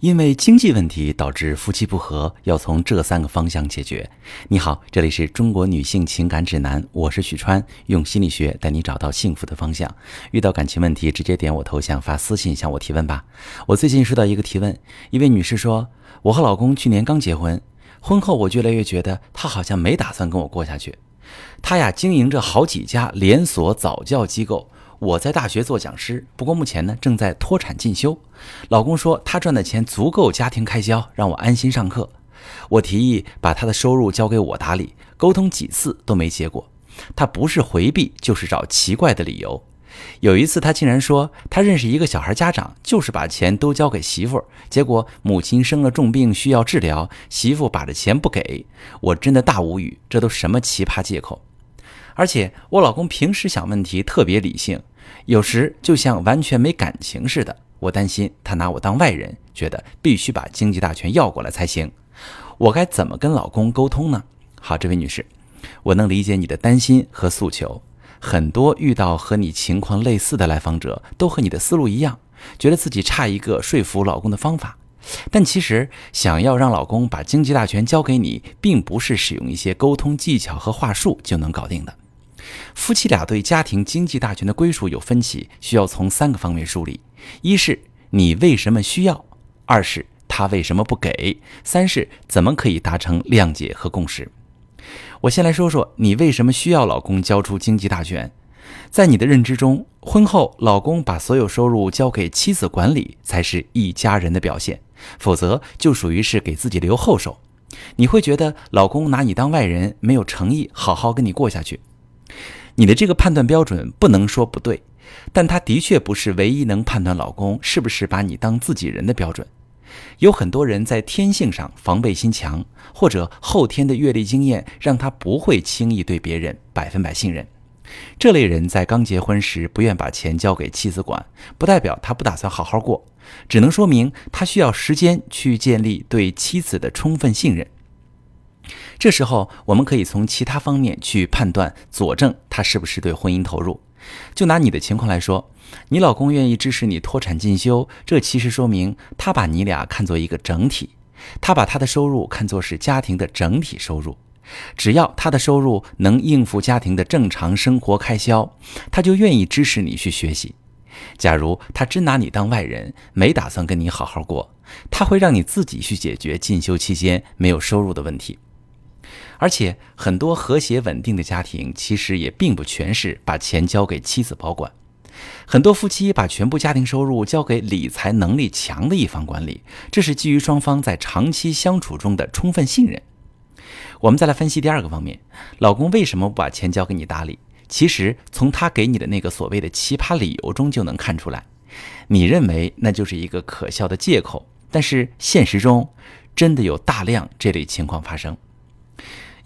因为经济问题导致夫妻不和，要从这三个方向解决。你好，这里是中国女性情感指南，我是许川，用心理学带你找到幸福的方向。遇到感情问题，直接点我头像发私信向我提问吧。我最近收到一个提问，一位女士说：“我和老公去年刚结婚，婚后我越来越觉得他好像没打算跟我过下去。他呀，经营着好几家连锁早教机构。”我在大学做讲师，不过目前呢正在脱产进修。老公说他赚的钱足够家庭开销，让我安心上课。我提议把他的收入交给我打理，沟通几次都没结果。他不是回避，就是找奇怪的理由。有一次他竟然说他认识一个小孩家长，就是把钱都交给媳妇，结果母亲生了重病需要治疗，媳妇把着钱不给。我真的大无语，这都什么奇葩借口？而且我老公平时想问题特别理性，有时就像完全没感情似的。我担心他拿我当外人，觉得必须把经济大权要过来才行。我该怎么跟老公沟通呢？好，这位女士，我能理解你的担心和诉求。很多遇到和你情况类似的来访者，都和你的思路一样，觉得自己差一个说服老公的方法。但其实，想要让老公把经济大权交给你，并不是使用一些沟通技巧和话术就能搞定的。夫妻俩对家庭经济大权的归属有分歧，需要从三个方面梳理：一是你为什么需要；二是他为什么不给；三是怎么可以达成谅解和共识。我先来说说你为什么需要老公交出经济大权。在你的认知中，婚后老公把所有收入交给妻子管理才是一家人的表现，否则就属于是给自己留后手。你会觉得老公拿你当外人，没有诚意好好跟你过下去。你的这个判断标准不能说不对，但他的确不是唯一能判断老公是不是把你当自己人的标准。有很多人在天性上防备心强，或者后天的阅历经验让他不会轻易对别人百分百信任。这类人在刚结婚时不愿把钱交给妻子管，不代表他不打算好好过，只能说明他需要时间去建立对妻子的充分信任。这时候，我们可以从其他方面去判断、佐证他是不是对婚姻投入。就拿你的情况来说，你老公愿意支持你脱产进修，这其实说明他把你俩看作一个整体，他把他的收入看作是家庭的整体收入。只要他的收入能应付家庭的正常生活开销，他就愿意支持你去学习。假如他真拿你当外人，没打算跟你好好过，他会让你自己去解决进修期间没有收入的问题。而且，很多和谐稳定的家庭其实也并不全是把钱交给妻子保管。很多夫妻把全部家庭收入交给理财能力强的一方管理，这是基于双方在长期相处中的充分信任。我们再来分析第二个方面：老公为什么不把钱交给你打理？其实从他给你的那个所谓的奇葩理由中就能看出来。你认为那就是一个可笑的借口，但是现实中真的有大量这类情况发生。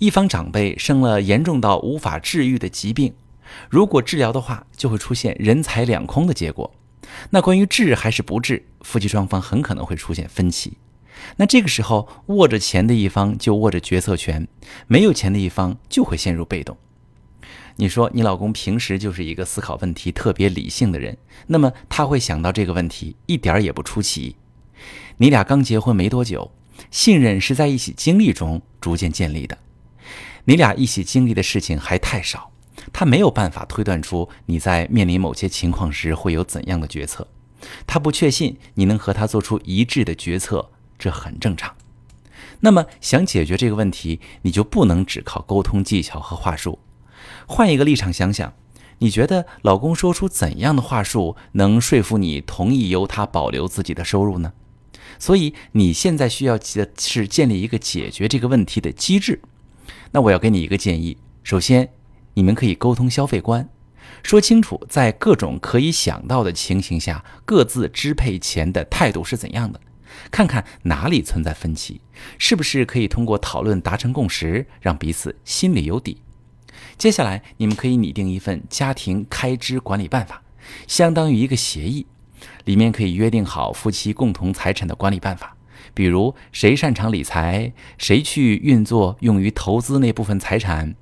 一方长辈生了严重到无法治愈的疾病，如果治疗的话，就会出现人财两空的结果。那关于治还是不治，夫妻双方很可能会出现分歧。那这个时候，握着钱的一方就握着决策权，没有钱的一方就会陷入被动。你说你老公平时就是一个思考问题特别理性的人，那么他会想到这个问题一点也不出奇。你俩刚结婚没多久，信任是在一起经历中逐渐建立的。你俩一起经历的事情还太少，他没有办法推断出你在面临某些情况时会有怎样的决策。他不确信你能和他做出一致的决策，这很正常。那么想解决这个问题，你就不能只靠沟通技巧和话术。换一个立场想想，你觉得老公说出怎样的话术能说服你同意由他保留自己的收入呢？所以你现在需要的是建立一个解决这个问题的机制。那我要给你一个建议，首先，你们可以沟通消费观，说清楚在各种可以想到的情形下各自支配钱的态度是怎样的，看看哪里存在分歧，是不是可以通过讨论达成共识，让彼此心里有底。接下来，你们可以拟定一份家庭开支管理办法，相当于一个协议，里面可以约定好夫妻共同财产的管理办法。比如谁擅长理财，谁去运作用于投资那部分财产，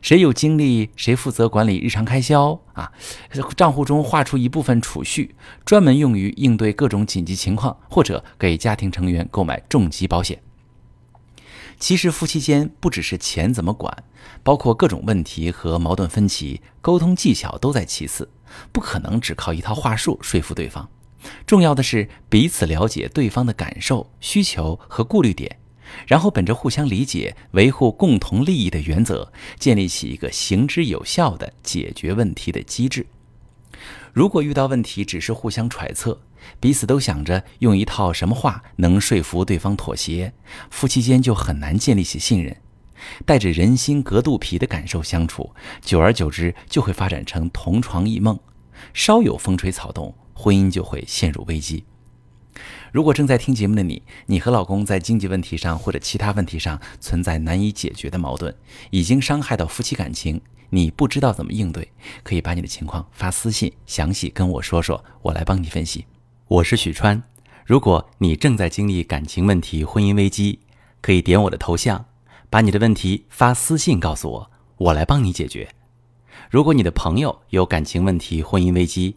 谁有精力，谁负责管理日常开销啊，账户中划出一部分储蓄，专门用于应对各种紧急情况，或者给家庭成员购买重疾保险。其实夫妻间不只是钱怎么管，包括各种问题和矛盾分歧，沟通技巧都在其次，不可能只靠一套话术说服对方。重要的是彼此了解对方的感受、需求和顾虑点，然后本着互相理解、维护共同利益的原则，建立起一个行之有效的解决问题的机制。如果遇到问题只是互相揣测，彼此都想着用一套什么话能说服对方妥协，夫妻间就很难建立起信任。带着人心隔肚皮的感受相处，久而久之就会发展成同床异梦，稍有风吹草动。婚姻就会陷入危机。如果正在听节目的你，你和老公在经济问题上或者其他问题上存在难以解决的矛盾，已经伤害到夫妻感情，你不知道怎么应对，可以把你的情况发私信，详细跟我说说，我来帮你分析。我是许川。如果你正在经历感情问题、婚姻危机，可以点我的头像，把你的问题发私信告诉我，我来帮你解决。如果你的朋友有感情问题、婚姻危机，